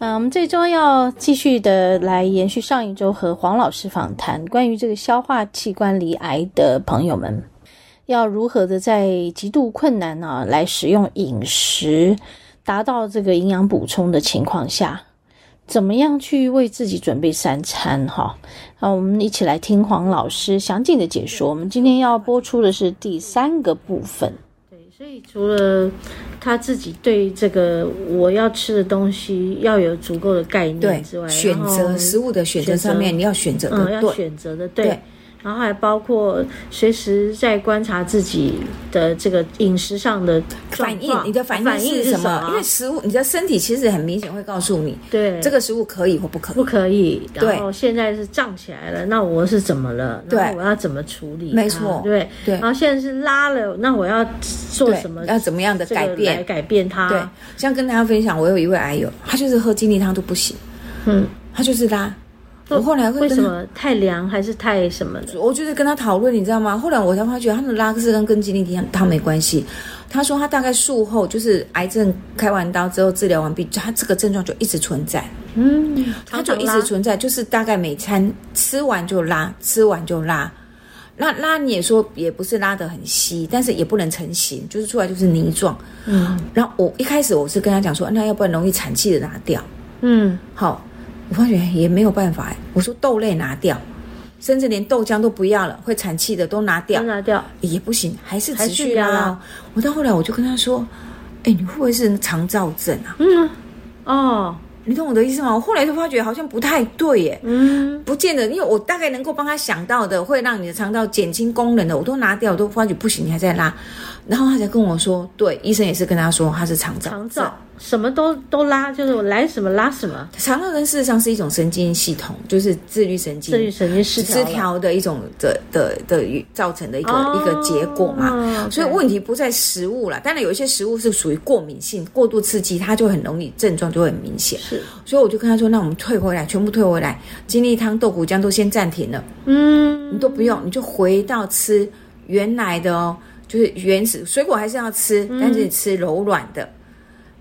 嗯，我们这周要继续的来延续上一周和黄老师访谈，关于这个消化器官离癌的朋友们，要如何的在极度困难呢、啊，来使用饮食，达到这个营养补充的情况下，怎么样去为自己准备三餐？哈，好，我们一起来听黄老师详尽的解说。我们今天要播出的是第三个部分。所以，除了他自己对这个我要吃的东西要有足够的概念之外，选择食物的选择上面，你要选择的对，嗯，要选择的对。对然后还包括随时在观察自己的这个饮食上的反应，你的反应是什么？因为食物，你的身体其实很明显会告诉你，对这个食物可以或不可以，不可以。然后现在是胀起来了，那我是怎么了？对，我要怎么处理？没错，对对。然后现在是拉了，那我要做什么？要怎么样的改变？来改变它？对，像跟大家分享，我有一位癌友，他就是喝精力汤都不行，嗯，他就是拉。我后来会为什么太凉还是太什么的？我就是跟他讨论，你知道吗？后来我才发觉他的拉是跟跟精力一样，他没关系。他说他大概术后就是癌症开完刀之后治疗完毕，他这个症状就一直存在。嗯，他就一直存在，就是大概每餐吃完就拉，吃完就拉。那拉你也说也不是拉得很稀，但是也不能成型，就是出来就是泥状。嗯，然后我一开始我是跟他讲说，那要不然容易产气的拿掉。嗯，好。我发觉也没有办法哎，我说豆类拿掉，甚至连豆浆都不要了，会产气的都拿掉，拿掉也不行，还是持续拉。我到后来我就跟他说：“哎，你会不会是肠燥症啊？”嗯，哦，你懂我的意思吗？我后来就发觉好像不太对耶，嗯，不见得，因为我大概能够帮他想到的，会让你的肠道减轻功能的，我都拿掉，我都发觉不行，你还在拉，然后他才跟我说：“对，医生也是跟他说他是肠燥，肠燥。”什么都都拉，就是我来什么拉什么。肠躁症事实上是一种神经系统，就是自律神经、自律神经失调，失调的一种的的的造成的一个、哦、一个结果嘛。所以问题不在食物啦，当然有一些食物是属于过敏性、过度刺激，它就很容易症状就会很明显。是，所以我就跟他说：“那我们退回来，全部退回来，精力汤、豆谷浆都先暂停了。嗯，你都不用，你就回到吃原来的哦，就是原始水果还是要吃，嗯、但是吃柔软的。”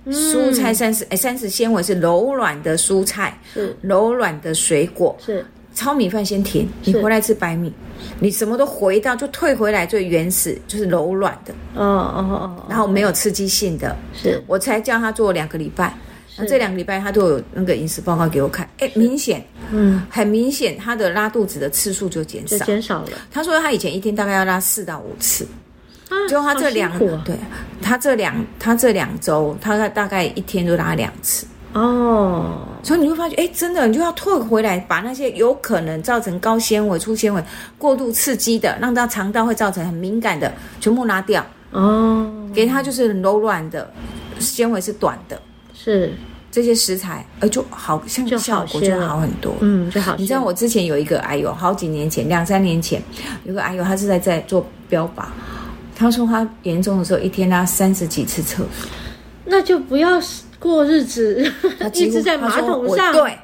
蔬菜膳食，哎，膳食纤维是柔软的蔬菜，是。柔软的水果，是。糙米饭先停，你回来吃白米，你什么都回到就退回来最原始，就是柔软的，哦哦哦，然后没有刺激性的，是。我才叫他做两个礼拜，那这两个礼拜他都有那个饮食报告给我看，哎，明显，嗯，很明显他的拉肚子的次数就减少，减少了。他说他以前一天大概要拉四到五次。就他这两，啊、对他这两，他这两周，他大概一天就拉两次。哦，所以你会发觉，哎，真的，你就要退回来，把那些有可能造成高纤维、粗纤维过度刺激的，让他肠道会造成很敏感的，全部拉掉。哦，给他就是柔软的，纤维是短的，是。这些食材，呃，就好像效果就好很多，嗯，就好。你知道我之前有一个癌友，好几年前，两三年前，有个癌友，他是在在做标靶。他说他严重的时候一天拉三十几次厕所，那就不要过日子，他 一直在马桶上。对，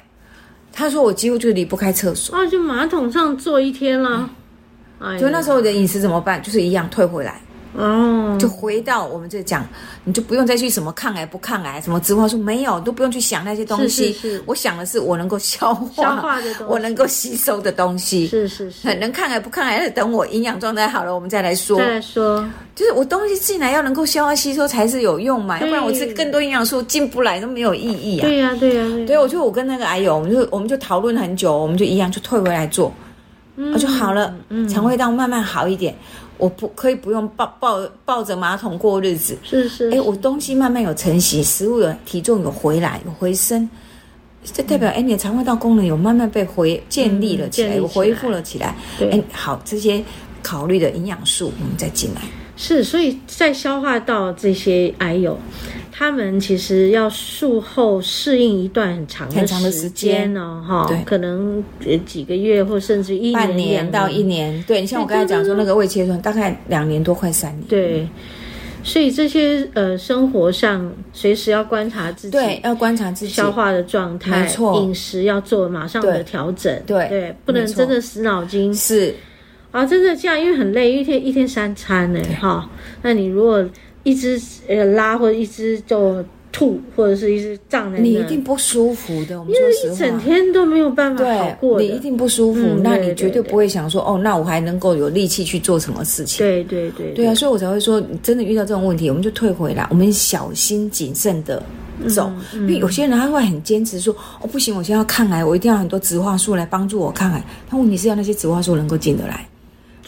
他说我几乎就离不开厕所。啊，就马桶上坐一天了。嗯、就那时候的饮食怎么办？就是一样退回来。哦，就回到我们这讲，你就不用再去什么抗癌不抗癌，什么植物素没有，都不用去想那些东西。是是是，我想的是我能够消化，消化的东西，我能够吸收的东西。是是是，能抗癌不抗癌，等我营养状态好了，我们再来说。再来说，就是我东西进来要能够消化吸收才是有用嘛，要不然我吃更多营养素进不来都没有意义啊。对呀对呀，对，所以我就我跟那个癌友，我们就我们就讨论很久，我们就一样就退回来做，嗯，就好了，嗯，肠胃道慢慢好一点。我不可以不用抱抱抱着马桶过日子，是是，是。哎，我东西慢慢有成型，食物有体重有回来有回升，这代表哎，你的肠胃道功能有慢慢被回建立了起来，有恢复了起来。对，哎，好，这些考虑的营养素我们再进来。是，所以在消化道这些癌友，他们其实要术后适应一段很长很长的时间哦，哈，对，可能几个月或甚至一年半年到一年。对，你像我刚才讲说那个胃切除，大概两年多快三年。对。所以这些呃，生活上随时要观察自己，对，要观察自己消化的状态，没错，饮食要做马上的调整，对对，不能真的死脑筋。是啊，真的这样，因为很累，一天一天三餐呢，哈。那你如果一直呃拉或者一直就。吐或者是一直胀在那，你一定不舒服的。我们说实话，因为一整天都没有办法好过，你一定不舒服。嗯、那你绝对不会想说，哦，那我还能够有力气去做什么事情？对对对，对啊，所以我才会说，你真的遇到这种问题，我们就退回来，我们小心谨慎的走。嗯嗯、因为有些人他会很坚持说，哦，不行，我现在要抗癌，我一定要很多植化素来帮助我抗癌。他问题是要那些植化素能够进得来。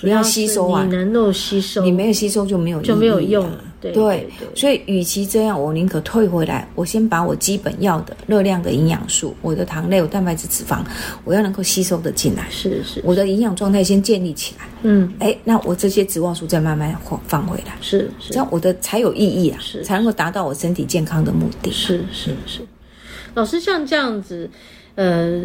你要吸收啊！你能够吸收，你没有吸收就没有就没有用。对对，所以与其这样，我宁可退回来，我先把我基本要的热量的营养素，我的糖类、我蛋白质、脂肪，我要能够吸收的进来。是是，我的营养状态先建立起来。嗯，哎，那我这些植化素再慢慢放放回来。是是，这样我的才有意义啊，是才能够达到我身体健康的目的。是是是，老师像这样子，呃，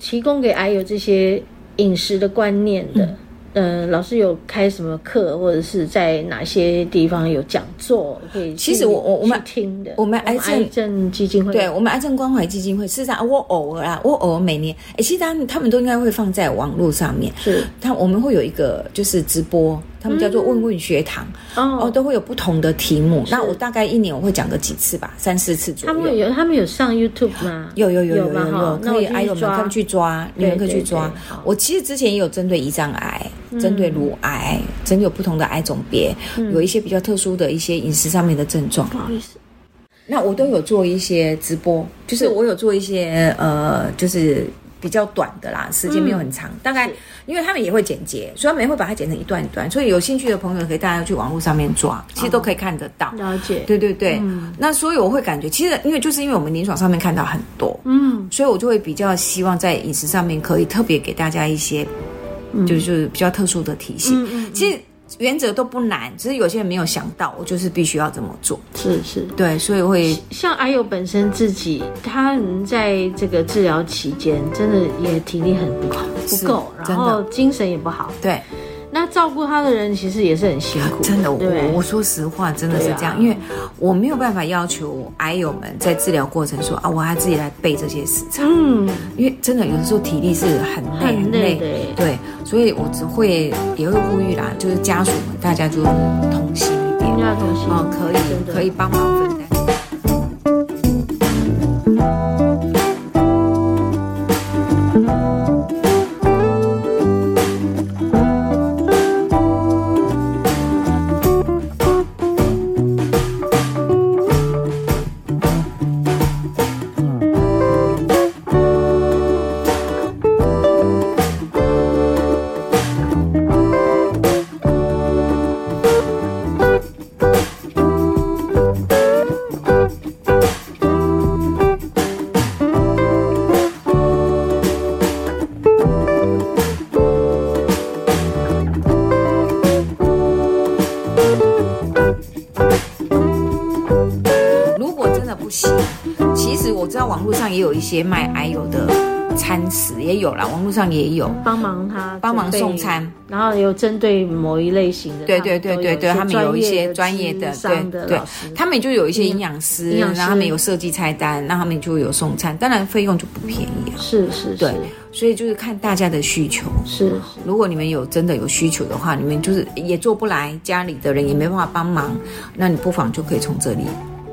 提供给癌友这些饮食的观念的。呃，老师有开什么课，或者是在哪些地方有讲座可以？其实我我我们听的，我们癌症，癌症基金会，对我们癌症关怀基金会，事实上我偶尔啊，我偶尔每年，哎，其实他们他们都应该会放在网络上面，是，他我们会有一个就是直播。他们叫做问问学堂，嗯、哦，都会有不同的题目。那我大概一年我会讲个几次吧，三四次左右。他们有他们有上 YouTube 吗？有有有有有，有，有，可以癌友们可以去抓，你们可以去抓。我其实之前也有针对胰脏癌、嗯、针对乳癌，针对有不同的癌种别，嗯、有一些比较特殊的一些饮食上面的症状。不好意思，那我都有做一些直播，就是我有做一些呃，就是。比较短的啦，时间没有很长，嗯、大概因为他们也会剪辑，所以他们也会把它剪成一段一段，所以有兴趣的朋友可以大家去网络上面抓，其实都可以看得到。哦、了解，对对对。嗯、那所以我会感觉，其实因为就是因为我们临床上面看到很多，嗯，所以我就会比较希望在饮食上面可以特别给大家一些，嗯、就是比较特殊的提醒。嗯嗯，其实。原则都不难，只是有些人没有想到，我就是必须要这么做。是是，对，所以会像阿友本身自己，他能在这个治疗期间，真的也体力很不好，不够，然后精神也不好。对。那照顾他的人其实也是很辛苦，真的。我我说实话，真的是这样，因为我没有办法要求癌友们在治疗过程说啊，我还自己来背这些食材。嗯，因为真的有的时候体力是很累很累的。对，所以我只会也会呼吁啦，就是家属们大家就同心一点，要同心哦，可以可以帮忙分担。些卖癌友的餐食也有啦，网络上也有。帮忙他帮忙送餐，然后有针对某一类型的，对对对对对，他们有一些专业的对对，他们就有一些营养师，然后他们有设计菜单，那他们就有送餐，当然费用就不便宜，是是，对，所以就是看大家的需求，是，如果你们有真的有需求的话，你们就是也做不来，家里的人也没办法帮忙，那你不妨就可以从这里。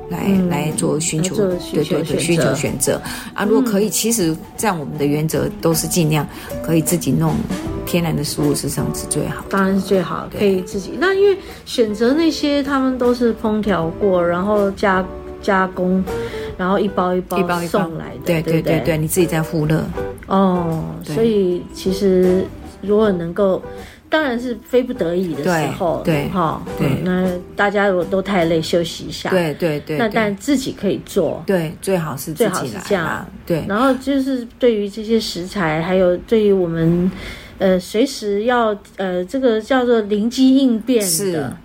来来做寻求，对对对，需求选择啊！如果可以，其实这样我们的原则都是尽量可以自己弄天然的食物，实际上是最好。当然是最好，可以自己。那因为选择那些他们都是烹调过，然后加加工，然后一包一包一包送来的，对对对对，你自己在复热哦。所以其实如果能够。当然是非不得已的时候，对哈，对，那大家如果都太累，休息一下，对对对。那但自己可以做，对，最好是最好是这样，对。然后就是对于这些食材，还有对于我们，呃，随时要呃，这个叫做灵机应变的，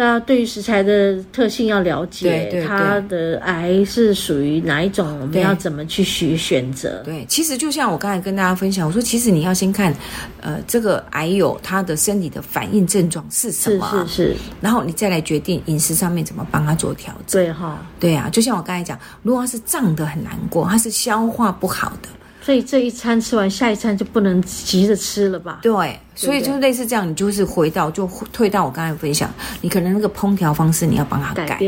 那对于食材的特性要了解，对对对，它的癌是属于哪一种，我们要怎么去选选择？对，其实就像我刚才跟大家分享，我说其实你要先看，呃，这个癌友他的身体的反应症状是什么，是是是，然后你再来决定饮食上面怎么帮他做调整。对哈，对啊，就像我刚才讲，如果他是胀的很难过，他是消化不好的。所以这一餐吃完，下一餐就不能急着吃了吧？对，所以就类似这样，你就是回到就退到我刚才分享，你可能那个烹调方式你要帮他改，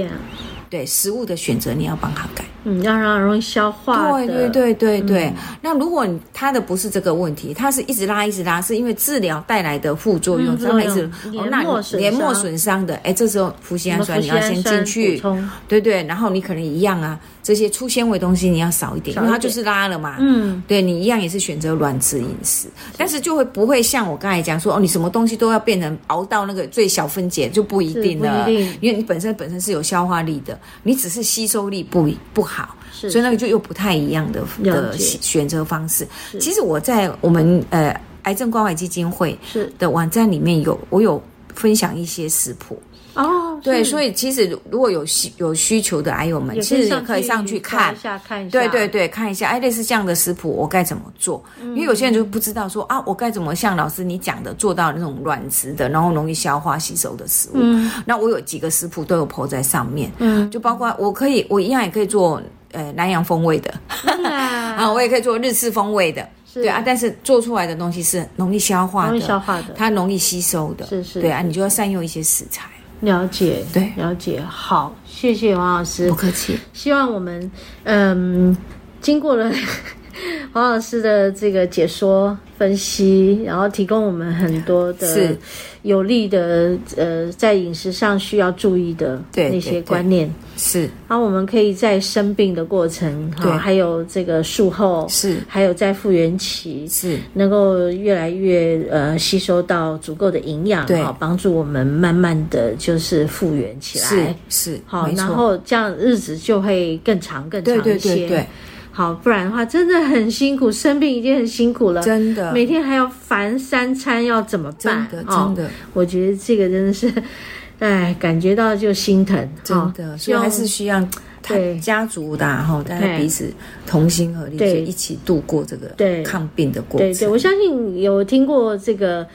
对，食物的选择你要帮他改。嗯，要让它容易消化。对对对对对。嗯、那如果他的不是这个问题，他是一直拉一直拉，是因为治疗带来的副作用，让、嗯、一直哦，那黏膜损伤的，哎，这时候麸酰氨酸你要先进去，对对，然后你可能一样啊，这些粗纤维东西你要少一点，因为它就是拉了嘛。嗯，对你一样也是选择软质饮食，但是就会不会像我刚才讲说哦，你什么东西都要变成熬到那个最小分解就不一定了，定，因为你本身本身是有消化力的，你只是。吸收力不不好。所以那个就又不太一样的的选择方式。其实我在我们呃癌症关怀基金会的网站里面有我有分享一些食谱哦。对，所以其实如果有需有需求的癌友们，其实也可以上去看一下，看一下。对对对，看一下，哎，类似这样的食谱我该怎么做？因为有些人就不知道说啊，我该怎么像老师你讲的做到那种软质的，然后容易消化吸收的食物。嗯。那我有几个食谱都有 po 在上面。嗯。就包括我可以，我一样也可以做。呃，南洋风味的，啊，我也可以做日式风味的，对啊，但是做出来的东西是容易消化的，容易消化的，它容易吸收的，是是，对啊，你就要善用一些食材。了解，对，了解，好，谢谢王老师，不客气。希望我们，嗯，经过了。王老师的这个解说分析，然后提供我们很多的有利的呃，在饮食上需要注意的那些观念。是，然后我们可以在生病的过程哈，还有这个术后是，还有在复原期是，能够越来越呃吸收到足够的营养，对，好帮助我们慢慢的就是复原起来。是是，好，然后这样日子就会更长更长一些。对对对对。好，不然的话真的很辛苦，生病已经很辛苦了，真的，每天还要烦三餐要怎么办？真的，真的，我觉得这个真的是，哎，感觉到就心疼，真的，所以还是需要对家族的哈，大家彼此同心合力，对，一起度过这个对抗病的过程。对对，我相信有听过这个。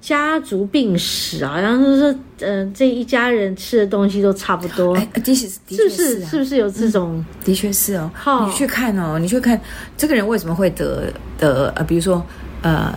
家族病史啊，好像就是嗯、呃，这一家人吃的东西都差不多。哎，的确是，是、不，是是，不是有这种？嗯、的确是哦。好，你去看哦，你去看这个人为什么会得得呃，比如说呃。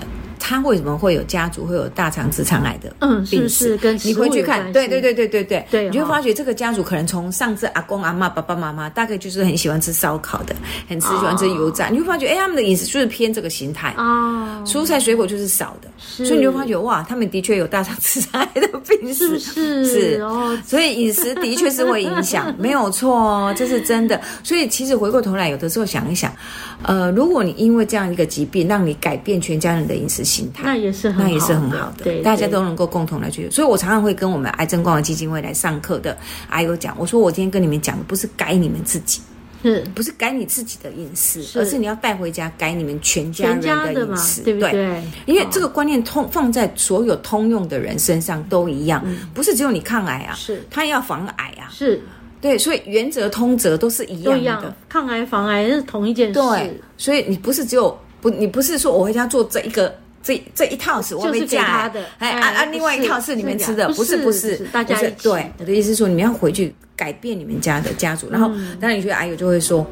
他为什么会有家族会有大肠直肠癌的嗯病史？跟你回去看，对对对对对对，对，你就发觉这个家族可能从上次阿公阿妈、爸爸妈妈，大概就是很喜欢吃烧烤的，很吃喜欢吃油炸，你会发觉，哎，他们的饮食就是偏这个形态。啊，蔬菜水果就是少的，所以你就发觉哇，他们的确有大肠直肠癌的病史，是是哦，所以饮食的确是会影响，没有错哦，这是真的。所以其实回过头来，有的时候想一想，呃，如果你因为这样一个疾病，让你改变全家人的饮食。心态。那也是很好，那也是很好的，对，大家都能够共同来去。所以我常常会跟我们癌症关怀基金会来上课的阿友讲，我说我今天跟你们讲的不是改你们自己，是。不是改你自己的饮食，而是你要带回家改你们全家人的饮食，对不对？因为这个观念通放在所有通用的人身上都一样，不是只有你抗癌啊，是。他要防癌啊，是。对，所以原则通则都是一样的，抗癌防癌是同一件事，对，所以你不是只有不，你不是说我回家做这一个。这这一套是我们家的，哎，啊啊另外一套是你们吃的，不是不是，大家。对，我的意思是说，你们要回去改变你们家的家族，然后当然有些阿友就会说。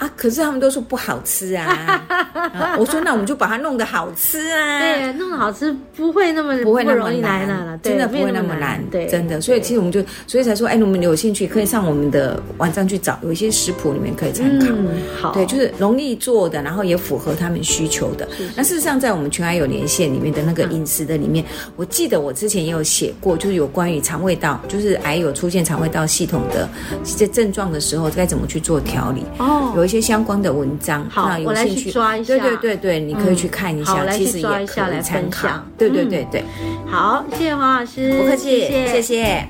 啊！可是他们都说不好吃 啊！我说那我们就把它弄得好吃啊！对，弄得好吃不会那么不会那么难了，真的不会那么难，对，真的。所以其实我们就所以才说，哎，你们有兴趣可以上我们的网站去找，有一些食谱里面可以参考。好，对，就是容易做的，然后也符合他们需求的。那事实上，在我们全癌有连线里面的那个饮食的里面，我记得我之前也有写过，就是有关于肠胃道，就是癌有出现肠胃道系统的这些症状的时候，该怎么去做调理。哦，有。些相关的文章，好，有兴趣刷一下。对对对对，你可以去看一下，其实也可以参考。对对对对，好，谢谢黄老师，不客气，谢谢。